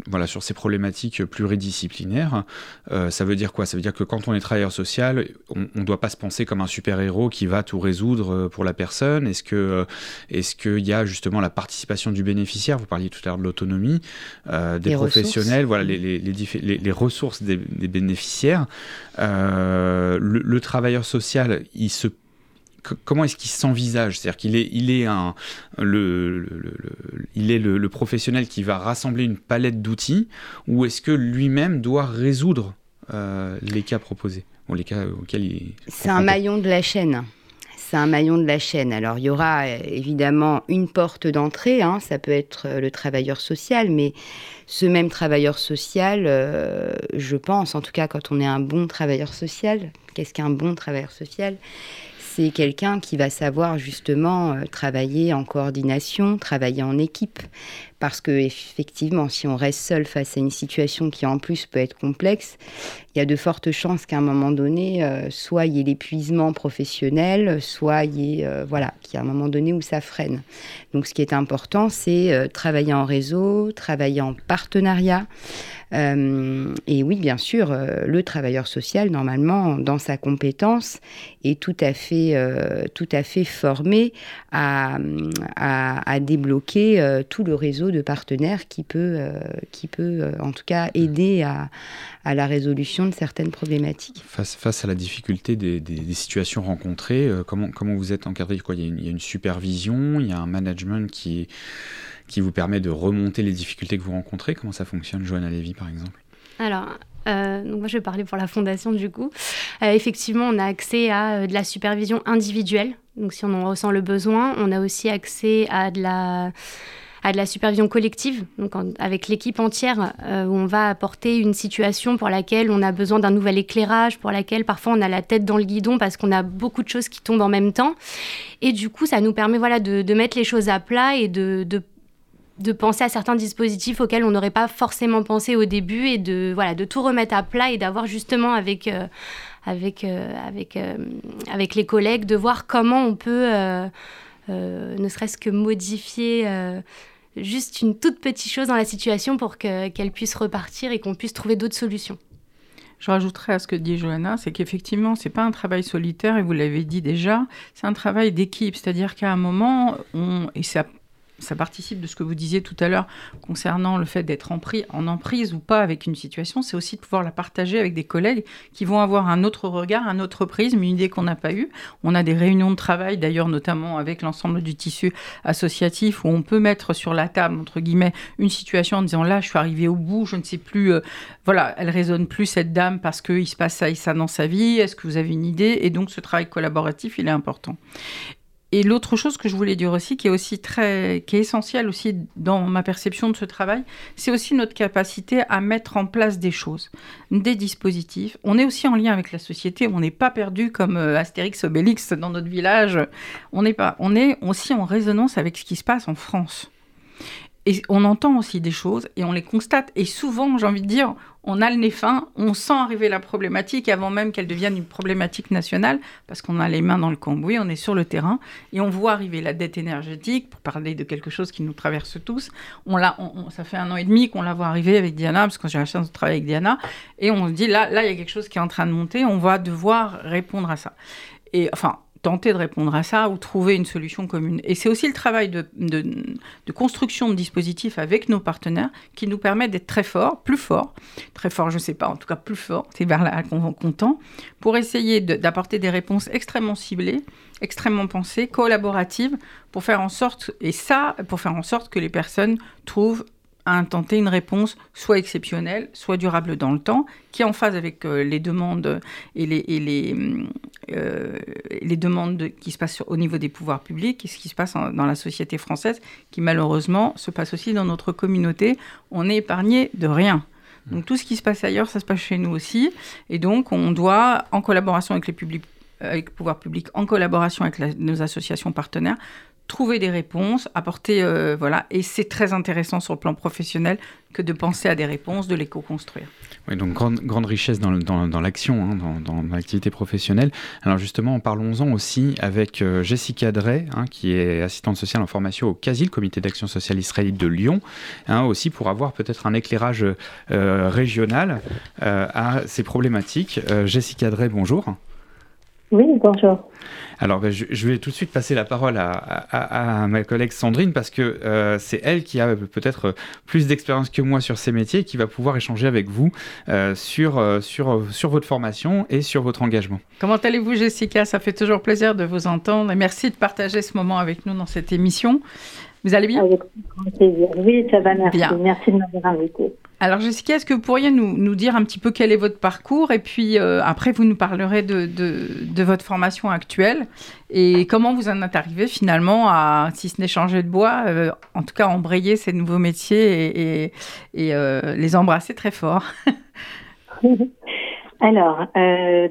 Speaker 2: voilà, sur ces problématiques pluridisciplinaires. Euh, ça veut dire quoi? Ça veut dire que quand on est travailleur social, on ne doit pas se penser comme un super-héros qui va tout résoudre euh, pour la personne. Est-ce que est-ce qu'il y a justement la participation du bénéficiaire? Vous parliez tout à l'heure de l'autonomie des professionnels, voilà les, les, les, les ressources des, des bénéficiaires. Le, le, travailleur social, il se comment est-ce qu'il s'envisage? C'est-à-dire qu'il est, il est, un, le, il est le, professionnel qui va rassembler une palette d'outils ou est-ce que lui-même doit résoudre euh, les cas proposés ou les cas auxquels il
Speaker 4: C'est un maillon de la chaîne. C'est un maillon de la chaîne. Alors, il y aura euh, évidemment une porte d'entrée, hein, ça peut être euh, le travailleur social, mais ce même travailleur social, je pense, en tout cas quand on est un bon travailleur social, qu'est-ce qu'un bon travailleur social? C'est quelqu'un qui va savoir justement euh, travailler en coordination, travailler en équipe. Parce que effectivement, si on reste seul face à une situation qui en plus peut être complexe, il y a de fortes chances qu'à un moment donné, euh, soit il y ait l'épuisement professionnel, soit il y ait, euh, voilà, qu'il y a un moment donné où ça freine. Donc ce qui est important, c'est travailler en réseau, travailler en partenariat. Euh, et oui, bien sûr, euh, le travailleur social, normalement, dans sa compétence, est tout à fait, euh, tout à fait formé à, à, débloquer tout le réseau de partenaires qui peut, qui peut en tout cas, aider à, à la résolution de certaines problématiques.
Speaker 2: Face, face à la difficulté des, des, situations rencontrées, comment, comment vous êtes encadré? Quoi? Il y, a une, il y, a une, supervision, il y a un management qui qui vous permet de remonter les difficultés que vous rencontrez? Comment ça fonctionne, Johanna Lévy, par exemple?
Speaker 5: Alors, euh, donc moi, je vais parler pour la fondation du coup. Euh, effectivement, on a accès à euh, de la supervision individuelle. Donc, si on en ressent le besoin, on a aussi accès à de la à de la supervision collective, donc avec l'équipe entière, où on va apporter une situation pour laquelle on a besoin d'un nouvel éclairage, pour laquelle parfois on a la tête dans le guidon parce qu'on a beaucoup de choses qui tombent en même temps. Et du coup, ça nous permet voilà, de, mettre les choses à plat et de, de penser à certains dispositifs auxquels on n'aurait pas forcément pensé au début et de, voilà, de tout remettre à plat et d'avoir justement avec, euh, avec, euh, avec, euh, avec les collègues, de voir comment on peut, ne serait-ce que modifier juste une toute petite chose dans la situation pour qu'elle puisse repartir et qu'on puisse trouver d'autres solutions.
Speaker 3: Je rajouterais à ce que dit Johanna, c'est qu'effectivement, ce n'est pas un travail solitaire, et vous l'avez dit déjà, c'est un travail d'équipe. C'est-à-dire qu'à un moment, on, et ça ça participe de ce que vous disiez tout à l'heure concernant le fait d'être en, en, emprise ou pas avec une situation, c'est aussi de pouvoir la partager avec des collègues qui vont avoir un autre regard, un autre prisme, une idée qu'on n'a pas eue. On a des réunions de travail, d'ailleurs, notamment avec l'ensemble du tissu associatif, où on peut mettre sur la table, entre guillemets, une situation en disant là, je suis arrivé au bout, je ne sais plus, euh, voilà, elle résonne plus cette dame parce qu'il se passe ça et ça dans sa vie, est-ce que vous avez une idée? Et donc, ce travail collaboratif, il est important. Et l'autre chose que je voulais dire aussi, qui est aussi très, qui est essentielle aussi dans ma perception de ce travail, c'est aussi notre capacité à mettre en place des choses, des dispositifs. On est aussi en lien avec la société, on n'est pas perdu comme euh, Astérix Obélix dans notre village. On n'est pas, on est aussi en résonance avec ce qui se passe en France. Et on entend aussi des choses et on les constate. Et souvent, j'ai envie de dire, on a le nez fin, on sent arriver la problématique avant même qu'elle devienne une problématique nationale, parce qu'on a les mains dans le cambouis, on est sur le terrain, et on voit arriver la dette énergétique, pour parler de quelque chose qui nous traverse tous. On l'a, ça fait un an et demi qu'on la voit arriver avec Diana, parce que j'ai la chance de travailler avec Diana, et on se dit, là, là, il y a quelque chose qui est en train de monter, on va devoir répondre à ça. Et enfin, tenter de répondre à ça ou trouver une solution commune. Et c'est aussi le travail de, de, construction de dispositifs avec nos partenaires qui nous permet d'être très forts, plus forts, très forts, je ne sais pas, en tout cas plus forts, c'est vers là qu'on tend, pour essayer d'apporter des réponses extrêmement ciblées, extrêmement pensées, collaboratives, pour faire en sorte, et ça, pour faire en sorte que les personnes trouvent à tenter une réponse soit exceptionnelle, soit durable dans le temps, qui est en phase avec euh, les demandes et les, les, euh, les demandes qui se passent au niveau des pouvoirs publics et ce qui se passe dans la société française, qui malheureusement se passe aussi dans notre communauté. On est épargné de rien. Donc tout ce qui se passe ailleurs, ça se passe chez nous aussi. Et donc on doit, en collaboration avec les publics avec le pouvoir public, en collaboration avec nos associations partenaires, trouver des réponses, apporter, euh, voilà, et c'est très intéressant sur le plan professionnel que de penser à des réponses, de les co-construire.
Speaker 2: Oui, donc grande, richesse dans, dans, l'action, hein, dans, l'activité professionnelle. Alors justement, parlons-en aussi avec euh, Jessica Drey, hein, qui est assistante sociale en formation au CASI, le comité d'action sociale israélite de Lyon, hein, aussi pour avoir peut-être un éclairage euh, régional à ces problématiques. Jessica Drey, bonjour.
Speaker 6: Oui, bonjour.
Speaker 2: Alors, ben, je, vais tout de suite passer la parole à, ma collègue Sandrine parce que euh, c'est elle qui a peut-être plus d'expérience que moi sur ces métiers et qui va pouvoir échanger avec vous euh, sur, euh, sur, sur votre formation et sur votre engagement.
Speaker 3: Comment allez-vous, Jessica? Ça fait toujours plaisir de vous entendre et merci de partager ce moment avec nous dans cette émission. Vous allez bien?
Speaker 6: Avec grand plaisir. Oui, ça va, merci. Merci de m'avoir invité.
Speaker 3: Alors Jessica, est-ce que vous pourriez nous, nous, dire un petit peu quel est votre parcours et puis euh, après vous nous parlerez de, de, votre formation actuelle et comment vous en êtes arrivé finalement à, si ce n'est changer de bois, euh, en tout cas embrayer ces nouveaux métiers et, et, euh, les embrasser très fort *laughs* *laughs*
Speaker 6: Alors,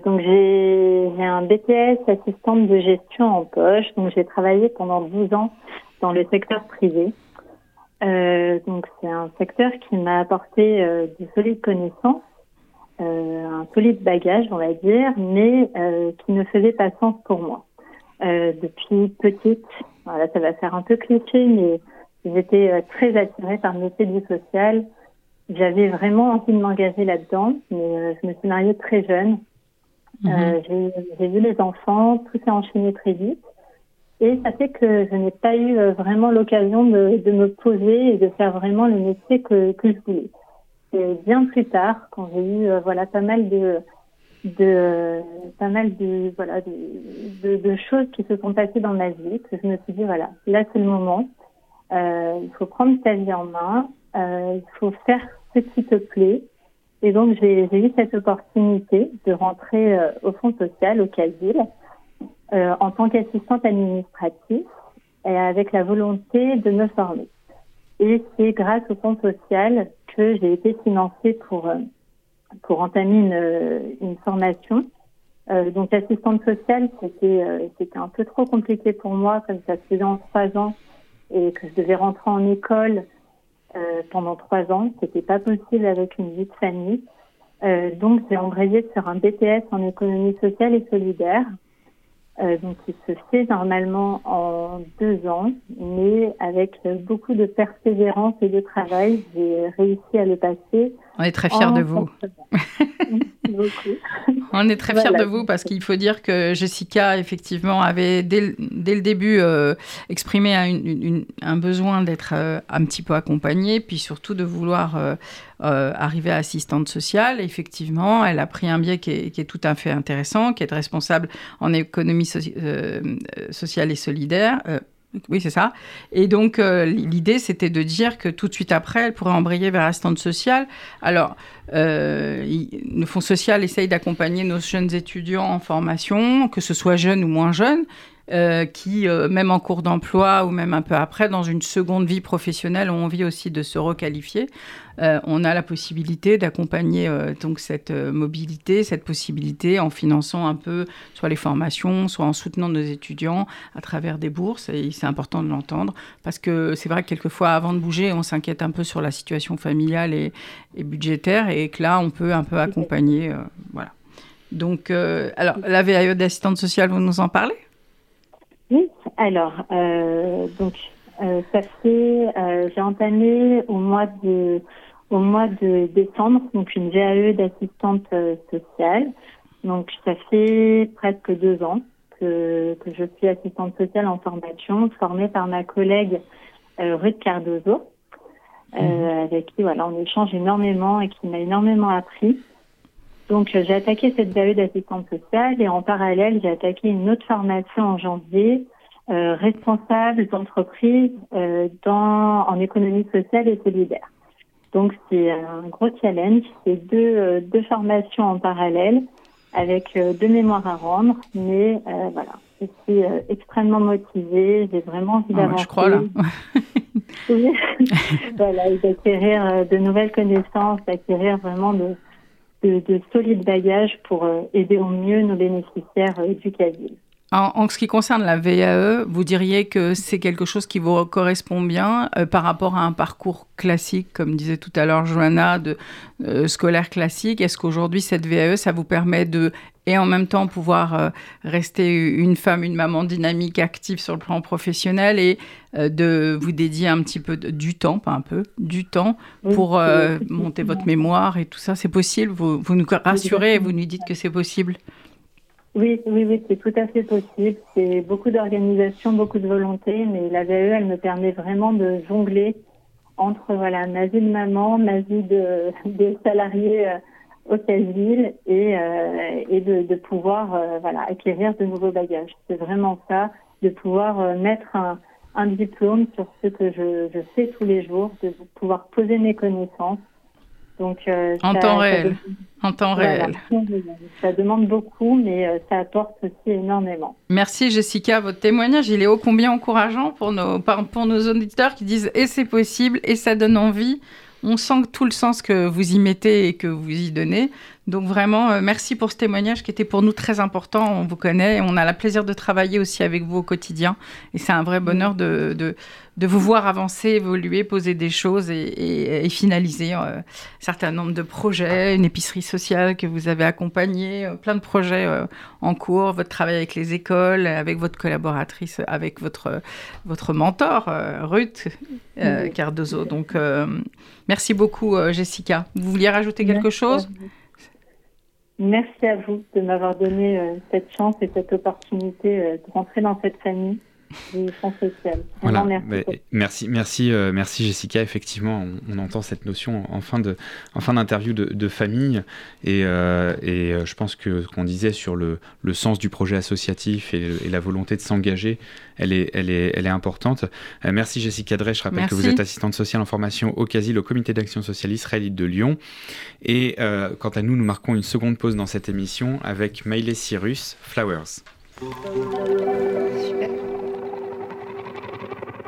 Speaker 6: donc j'ai un BTS assistante de gestion en poche, donc j'ai travaillé pendant 12 ans dans le secteur privé. Euh, donc c'est un secteur qui m'a apporté euh, de solides connaissances, euh, un solide bagage, on va dire, mais euh, qui ne faisait pas sens pour moi. Euh, depuis petite, voilà, ça va faire un peu cliché, mais j'étais très attirée par le métier du social. J'avais vraiment envie de m'engager là-dedans, mais je me suis mariée très jeune. Mhm. J'ai vu les enfants, tout s'est enchaîné très vite. Et ça fait que je n'ai pas eu euh, vraiment l'occasion de, de, me poser et de faire vraiment le métier que, que je voulais. C'est bien plus tard, quand j'ai eu euh, voilà pas mal de, de pas mal de voilà de, de, choses qui se sont passées dans ma vie, que je me suis dit voilà là c'est le moment. Euh, il faut prendre ta vie en main. Euh, il faut faire ce qui te plaît. Et donc j'ai eu cette opportunité de rentrer euh, au Fonds social au Casil euh, en tant qu'assistante administrative et avec la volonté de me former. Et c'est grâce au fonds social que j'ai été financée pour euh, pour entamer une, une formation. Euh, donc assistante sociale, c'était euh, c'était un peu trop compliqué pour moi comme ça faisait en trois ans et que je devais rentrer en école euh, pendant trois ans. C'était pas possible avec une vie de famille. donc j'ai embrayé sur un BTS en économie sociale et solidaire euh, donc, il se fait normalement en deux ans, mais avec beaucoup de persévérance et de travail, j'ai réussi à le passer
Speaker 3: On est très fiers de vous. *laughs* On est très fiers de vous parce qu'il faut dire que Jessica, effectivement, avait dès, le début euh, exprimé un, besoin d'être euh, un petit peu accompagnée, puis surtout de vouloir euh, arriver à assistante sociale. effectivement, elle a pris un biais qui est, tout à fait intéressant, qui est responsable en économie sociale et solidaire oui, c'est ça. Et donc, euh, l'idée, c'était de dire que tout de suite après, elle pourrait embrayer vers stand social. Alors, euh, le Fonds social essaye d'accompagner nos jeunes étudiants en formation, que ce soit jeunes ou moins jeunes. Euh, qui, euh, même en cours d'emploi ou même un peu après, dans une seconde vie professionnelle, ont envie aussi de se requalifier. Euh, on a la possibilité d'accompagner donc cette mobilité, cette possibilité en finançant un peu soit les formations, soit en soutenant nos étudiants à travers des bourses. Et c'est important de l'entendre parce que c'est vrai que quelqueufoi, avant de bouger, on s'inquiète un peu sur la situation familiale et, et, budgétaire et que là, on peut un peu accompagner. voilà. Donc, alors, la VAE d'assistante sociale, vous nous en parlez?
Speaker 6: Oui, alors, euh, donc, euh, ça fait, euh, j'ai entamé au mois de, au mois de décembre, donc une VAE d'assistante sociale. Donc, ça fait presque deux ans que, que je suis assistante sociale en formation, formée par ma collègue Ruth Cardozo, mmh. avec qui voilà, on échange énormément et qui m'a énormément appris. Donc, euh, j'ai attaqué cette VAE d'assistante sociale et en parallèle, j'ai attaqué une autre formation en janvier, euh, responsable d'entreprise euh, dans en économie sociale et solidaire. Donc, c'est un gros challenge. C'est deux, euh, deux formations en parallèle avec deux mémoires à rendre, mais voilà, je suis extrêmement motivée. J'ai vraiment envie ah d'avancer. je crois là. *laughs* *laughs* *laughs* voilà, d'acquérir de nouvelles connaissances, d'acquérir vraiment de de, solides bagages pour euh, aider au mieux nos bénéficiaires euh, du.
Speaker 3: En, ce qui concerne la VAE, vous diriez que c'est quelque chose qui vous correspond bien euh, par rapport à un parcours classique, comme disait tout à l'heure Johanna, de scolaire classique. Est-ce qu'aujourd'hui, cette VAE, ça vous permet de, et en même temps, pouvoir rester une femme, une maman dynamique, active sur le plan professionnel et de vous dédier un petit peu du temps, pas un peu, du temps pour monter votre mémoire et tout ça. C'est possible? Vous, vous nous rassurez et vous nous dites que c'est possible?
Speaker 6: Oui, oui, oui, c'est tout à fait possible. C'est beaucoup d'organisation, beaucoup de volonté, mais la VAE, elle me permet vraiment de jongler entre voilà ma vie de maman, ma vie de, de salarié euh, au Casil et, euh, et de, de pouvoir euh, voilà acquérir de nouveaux bagages. C'est vraiment ça, de pouvoir mettre un, un diplôme sur ce que je, je fais tous les jours, de pouvoir poser mes connaissances
Speaker 3: donc, euh, en, temps réel. en temps réel.
Speaker 6: Ça demande beaucoup, mais euh, ça apporte aussi énormément.
Speaker 3: Merci Jessica, votre témoignage, il est ô combien encourageant pour nos, pour nos auditeurs qui disent et c'est possible et ça donne envie. On sent tout le sens que vous y mettez et que vous y donnez. Donc vraiment, euh, merci pour ce témoignage qui était pour nous très important. On vous connaît et on a le plaisir de travailler aussi avec vous au quotidien. Et c'est un vrai bonheur de, de, de, vous voir avancer, évoluer, poser des choses et, et, finaliser euh, un certain nombre de projets, une épicerie sociale que vous avez accompagnée, euh, plein de projets en cours, votre travail avec les écoles, avec votre collaboratrice, avec votre, votre mentor, Ruth Cardozo. Donc merci beaucoup Jessica. Vous vouliez rajouter quelque chose?
Speaker 6: Merci à vous de m'avoir donné euh, cette chance et cette opportunité euh, de rentrer dans cette famille du.
Speaker 2: Voilà. Merci, merci, euh, merci, Jessica. Effectivement, on, entend cette notion en fin de, en fin d'interview de, famille, et, et je pense que ce qu'on disait sur le, le, sens du projet associatif et, la volonté de s'engager, elle est, elle est, elle est importante. merci Jessica Drey. Je rappelle que vous êtes assistante sociale en formation au CASIL, au Comité d'action sociale israélite de Lyon. Et quant à nous, nous marquons une seconde pause dans cette émission avec Maïlé Cyrus, Flowers.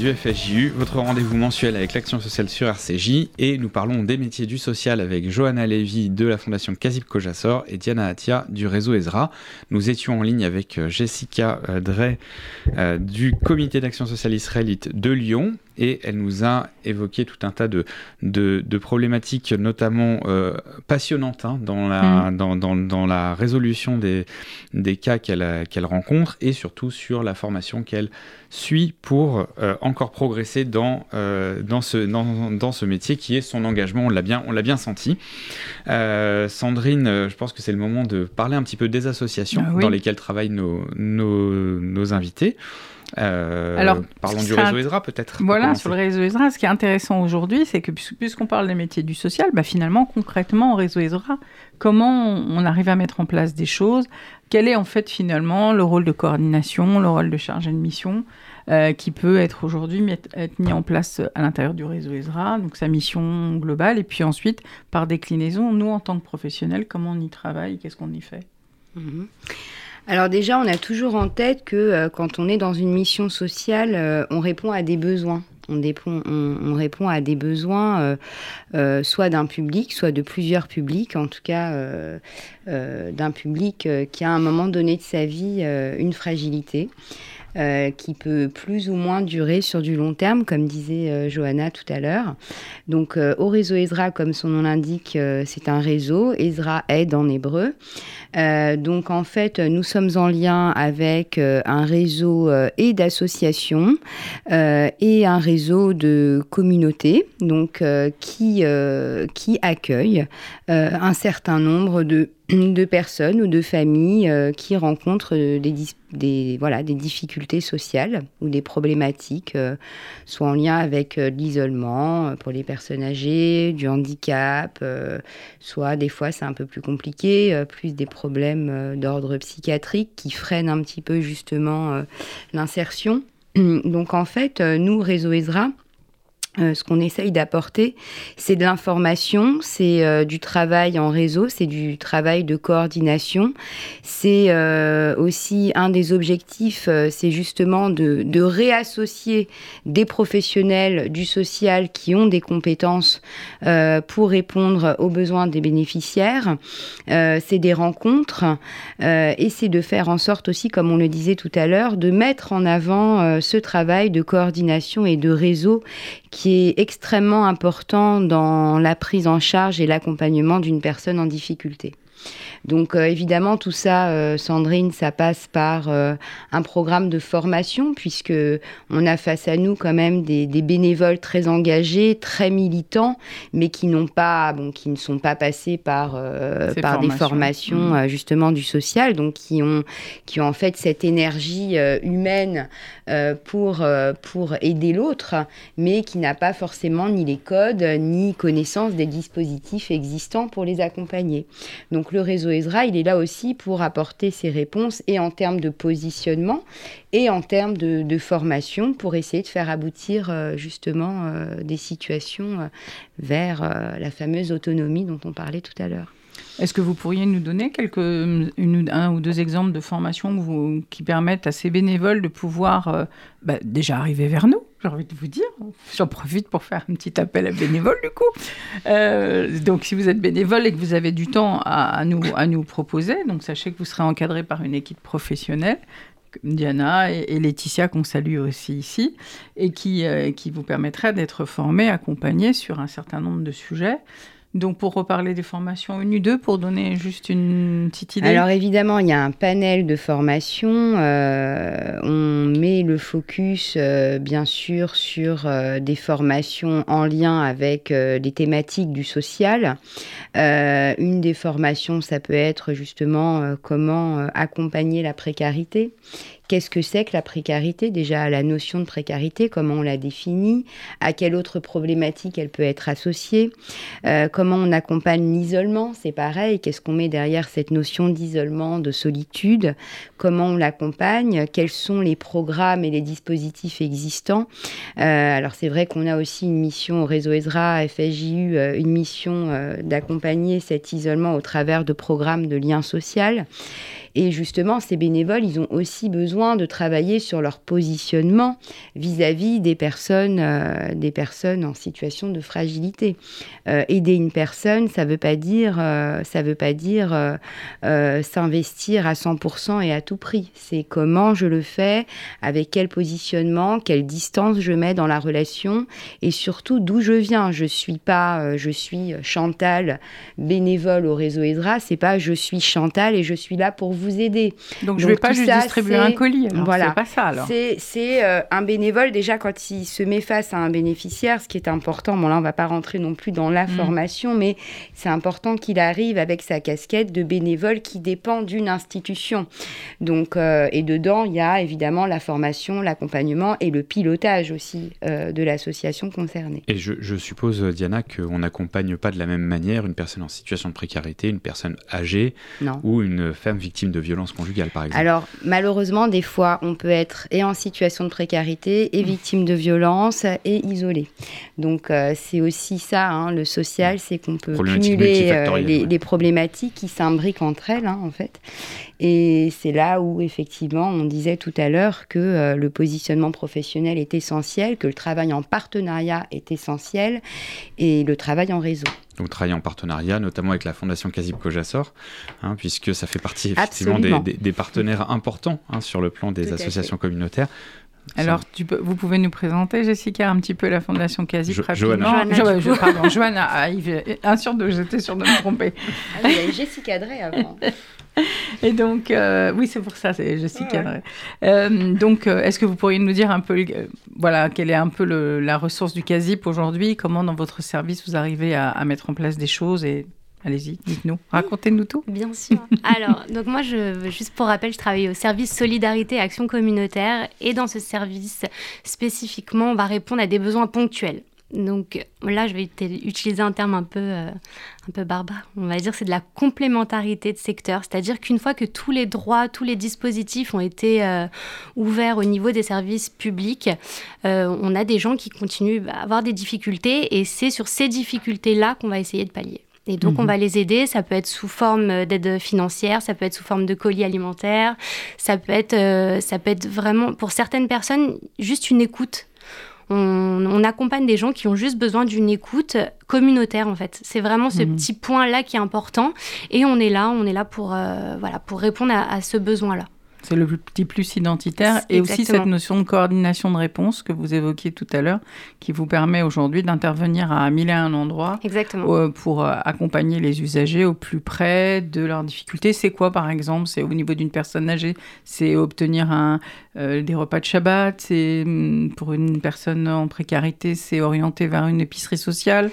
Speaker 2: du FSJU, votre rendez-vous mensuel avec l'action sociale sur RCJ. Et nous parlons des métiers du social avec Johanna Lévy de la Fondation Kazip Kojassor et Diana Atia du réseau Ezra. Nous étions en ligne avec euh, Jessica euh, Drey euh, du comité d'action sociale israélite de Lyon et elle nous a évoqué tout un tas de, de, problématiques, notamment euh, passionnantes hein, dans, la, mm. dans, dans, dans, la résolution des, des cas qu'elle qu'elle rencontre et surtout sur la formation qu'elle suit pour euh, encore progresser dans, euh, dans, ce, dans, dans, ce métier qui est son engagement, on l'a bien, on bien senti. Sandrine, je pense que c'est le moment de parler un petit peu des associations ah dans lesquelles travaillent nos, nos, nos invités. Euh, Alors, parlons du réseau ESRA peut-être.
Speaker 3: Voilà, sur le réseau ESRA, ce qui est intéressant aujourd'hui, c'est que puisqu'on parle des métiers du social, bah, finalement, concrètement, au réseau ESRA, comment on arrive à mettre en place des choses? Quel est en fait finalement le rôle de coordination, le rôle de chargé de mission euh, qui peut être aujourd'hui être mis en place à l'intérieur du réseau ESRA, donc sa mission globale, et puis ensuite, par déclinaison, nous en tant que professionnels, comment on y travaille, qu'est-ce qu'on y fait?
Speaker 4: Mhm. Alors déjà, on a toujours en tête que euh, quand on est dans une mission sociale, euh, on répond à des besoins. On, on, répond à des besoins euh, soit d'un public, soit de plusieurs publics, en tout cas d'un public qui a à un moment donné de sa vie une fragilité. Euh, qui peut plus ou moins durer sur du long terme, comme disait euh, Johanna tout à l'heure. Donc, euh, au réseau Ezra, comme son nom l'indique, c'est un réseau. Ezra aide en hébreu. donc, en fait, nous sommes en lien avec un réseau et d'associations et un réseau de communautés, donc qui, qui un certain nombre de de personnes ou de familles euh, qui rencontrent des, des, voilà, des difficultés sociales ou des problématiques, euh, soit en lien avec euh, l'isolement pour les personnes âgées, du handicap, soit des fois c'est un peu plus compliqué, plus des problèmes d'ordre psychiatrique qui freinent un petit peu justement l'insertion. *clears throat* Donc en fait, nous, Réseau Ezra, euh, ce qu'on essaye d'apporter, c'est de l'information, c'est euh, du travail en réseau, c'est du travail de coordination. C'est euh, aussi un des objectifs, c'est justement de, de, réassocier des professionnels du social qui ont des compétences pour répondre aux besoins des bénéficiaires. c'est des rencontres et c'est de faire en sorte aussi, comme on le disait tout à l'heure, de mettre en avant ce travail de coordination et de réseau qui est extrêmement important dans la prise en charge et l'accompagnement d'une personne en difficulté. Donc euh, évidemment, tout ça, euh, Sandrine, ça passe par euh, un programme de formation, puisque on a face à nous quand même des, bénévoles très engagés, très militants, mais qui n'ont pas, bon, qui ne sont pas passés par, par des formations mmh. justement du social, donc qui ont, qui ont en fait cette énergie humaine pour, pour aider l'autre, mais qui n'a pas forcément ni les codes, ni connaissance des dispositifs existants pour les accompagner. Donc le réseau Ezra, il est là aussi pour apporter ses réponses et en termes de positionnement et en termes de, formation pour essayer de faire aboutir euh, justement euh, des situations euh, vers la fameuse autonomie dont on parlait tout à l'heure.
Speaker 3: Est-ce que vous pourriez nous donner quelques, un ou deux exemples de formations qui permettent à ces bénévoles de pouvoir bah, déjà arriver vers nous j'ai envie de vous dire. J'en profite pour faire un petit appel à bénévoles, du coup. Euh, donc, si vous êtes bénévole et que vous avez du temps à, nous, à nous proposer, donc sachez que vous serez encadré par une équipe professionnelle, Diana et, Laetitia, qu'on salue aussi ici, et qui, euh, qui vous permettra d'être formé, accompagné sur un certain nombre de sujets. Donc, pour reparler des formations une ou deux, pour donner juste une petite idée
Speaker 4: Alors, évidemment, il y a un panel de formations. Euh, on met le focus, euh, bien sûr, sur euh, des formations en lien avec les thématiques du social. une des formations, ça peut être justement comment accompagner la précarité Qu'est-ce que c'est que la précarité? Déjà, la notion de précarité, comment on la définit? À quelle autre problématique elle peut être associée? Euh, Comment on accompagne l'isolement? C'est pareil. Qu'est-ce qu'on met derrière cette notion d'isolement, de solitude? Comment on l'accompagne? Quels sont les programmes et les dispositifs existants? Euh, Alors, c'est vrai qu'on a aussi une mission au réseau Ezra, FSJU, euh, une mission d'accompagner cet isolement au travers de programmes de lien social. Et justement, ces bénévoles, ils ont aussi besoin de travailler sur leur positionnement vis-à-vis des personnes, euh, des personnes en situation de fragilité. Euh, aider une personne, ça veut pas dire, euh, ça veut pas dire s'investir à 100% et à tout prix. C'est comment je le fais, avec quel positionnement, quelle distance je mets dans la relation et surtout d'où je viens. Je suis pas, je suis Chantal, bénévole au réseau EDRA, c'est pas je suis Chantal et je suis là pour vous aider.
Speaker 3: Donc, je ne vais pas juste distribuer un colis. Voilà. C'est pas ça alors.
Speaker 4: C'est euh, un bénévole déjà quand il se met face à un bénéficiaire, ce qui est important. Bon là, on va pas rentrer non plus dans la mm. formation, mais c'est important qu'il arrive avec sa casquette de bénévole qui dépend d'une institution. Donc euh, et dedans, il y a évidemment la formation, l'accompagnement et le pilotage aussi euh, de l'association concernée.
Speaker 2: Et je, je suppose Diana qu'on n'accompagne pas de la même manière une personne en situation de précarité, une personne âgée ou une femme victime de violence conjugale, par exemple.
Speaker 4: Alors, malheureusement, des fois, on peut être et en situation de précarité, et victime de violence, et isolé. Donc, euh, c'est aussi ça, hein, le social, c'est qu'on peut cumuler euh, les, problématiques qui s'imbriquent entre elles, hein, en fait. Et c'est là où, effectivement, on disait tout à l'heure que euh, le positionnement professionnel est essentiel, que le travail en partenariat est essentiel, et le travail en réseau
Speaker 2: donc travailler en partenariat, notamment avec la Fondation Casib Cojassor, hein, puisque ça fait partie effectivement des, partenaires importants hein, sur le plan des associations communautaires.
Speaker 3: Alors, tu peux, vous pouvez nous présenter, Jessica, un petit peu la Fondation Casib
Speaker 2: jo Johanna.
Speaker 3: Jo pardon, Johanna, ah, un sur deux, j'étais sûre de me tromper.
Speaker 4: Ah, il y a Jessica Drey avant. *laughs* *laughs*
Speaker 3: Et donc, euh, oui, c'est pour ça, c'est Jessica Drey. Euh, donc, euh, est-ce que vous pourriez nous dire un peu, voilà, quelle est un peu la ressource du CASIP aujourd'hui? Comment, dans votre service, vous arrivez à, à mettre en place des choses? Et Allez-y, dites-nous, racontez-nous tout.
Speaker 5: Bien sûr. *laughs* Alors, donc moi, je, juste pour rappel, je travaille au service Solidarité et Action Communautaire. Et dans ce service, spécifiquement, on va répondre à des besoins ponctuels. Donc là, je vais utiliser un terme un peu, euh, un peu barbare. On va dire c'est de la complémentarité de secteur, c'est-à-dire qu'une fois que tous les droits, tous les dispositifs ont été euh, ouverts au niveau des services publics, euh, on a des gens qui continuent à avoir des difficultés et c'est sur ces difficultés-là qu'on va essayer de pallier. Et donc, on mhm. va les aider. Ça peut être sous forme d'aide financière, ça peut être sous forme de colis alimentaires, ça peut être, euh, ça peut être vraiment, pour certaines personnes, juste une écoute. On, accompagne des gens qui ont juste besoin d'une écoute communautaire, en fait. C'est vraiment ce mhm. petit point-là qui est important. Et on est là, on est là pour, euh, voilà, pour répondre à ce besoin-là.
Speaker 3: C'est le petit plus identitaire et aussi cette notion de coordination de réponse que vous évoquiez tout à l'heure, qui vous permet aujourd'hui d'intervenir à mille et un endroits
Speaker 5: euh,
Speaker 3: pour euh, accompagner les usagers au plus près de leurs difficultés. C'est quoi, par exemple? C'est au niveau d'une personne âgée, c'est obtenir un, euh, des repas de Shabbat, c'est mm, pour une personne en précarité, c'est orienté vers une épicerie sociale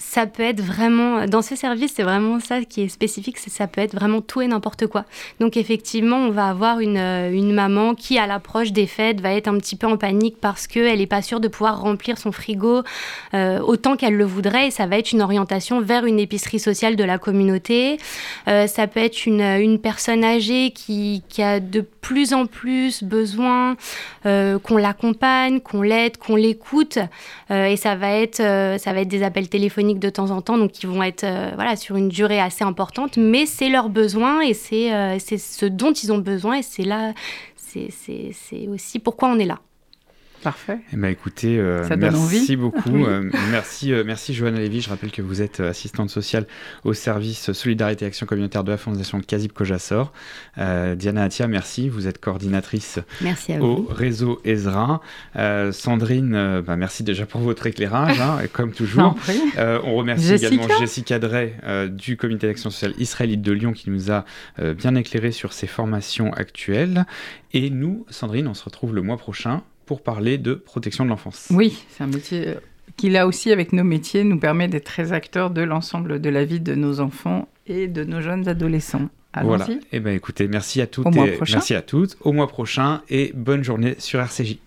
Speaker 5: ça peut être vraiment, dans ce service, c'est vraiment ça qui est spécifique, c'est ça peut être vraiment tout et n'importe quoi. Donc effectivement, on va avoir une, euh, maman qui, à l'approche des fêtes, va être un petit peu en panique parce qu'elle n'est pas sûre de pouvoir remplir son frigo euh, autant qu'elle le voudrait. Et ça va être une orientation vers une épicerie sociale de la communauté. Euh, ça peut être une, personne âgée qui, qui, a de plus en plus besoin qu'on l'accompagne, qu'on l'aide, qu'on l'écoute. et ça va, être, ça va être des appels téléphoniques de temps en temps, donc qui vont être euh, voilà, sur une durée assez importante, mais c'est leur besoin et c'est euh, ce dont ils ont besoin et c'est là, c'est aussi pourquoi on est là.
Speaker 3: Parfait.
Speaker 2: Eh ben, écoutez, euh, merci beaucoup. *laughs* Euh, merci, euh, merci Johanna Lévy. Je rappelle que vous êtes assistante sociale au service Solidarité et Action Communautaire de la Fondation Casib Kojasor. Diana Atia, merci. Vous êtes coordinatrice au réseau Ezra. Sandrine, bah, merci déjà pour votre éclairage, hein, comme toujours. on remercie également Jessica Drey du Comité d'action sociale israélite de Lyon qui nous a bien éclairé sur ses formations actuelles. Et nous, Sandrine, on se retrouve le mois prochain pour parler de protection de l'enfance.
Speaker 3: Oui, c'est un métier euh, qui, là aussi, avec nos métiers, nous permet d'être très acteurs de l'ensemble de la vie de nos enfants et de nos jeunes adolescents.
Speaker 2: Voilà. Eh ben, écoutez, merci à toutes et merci à toutes. Au mois prochain et bonne journée sur RCJ.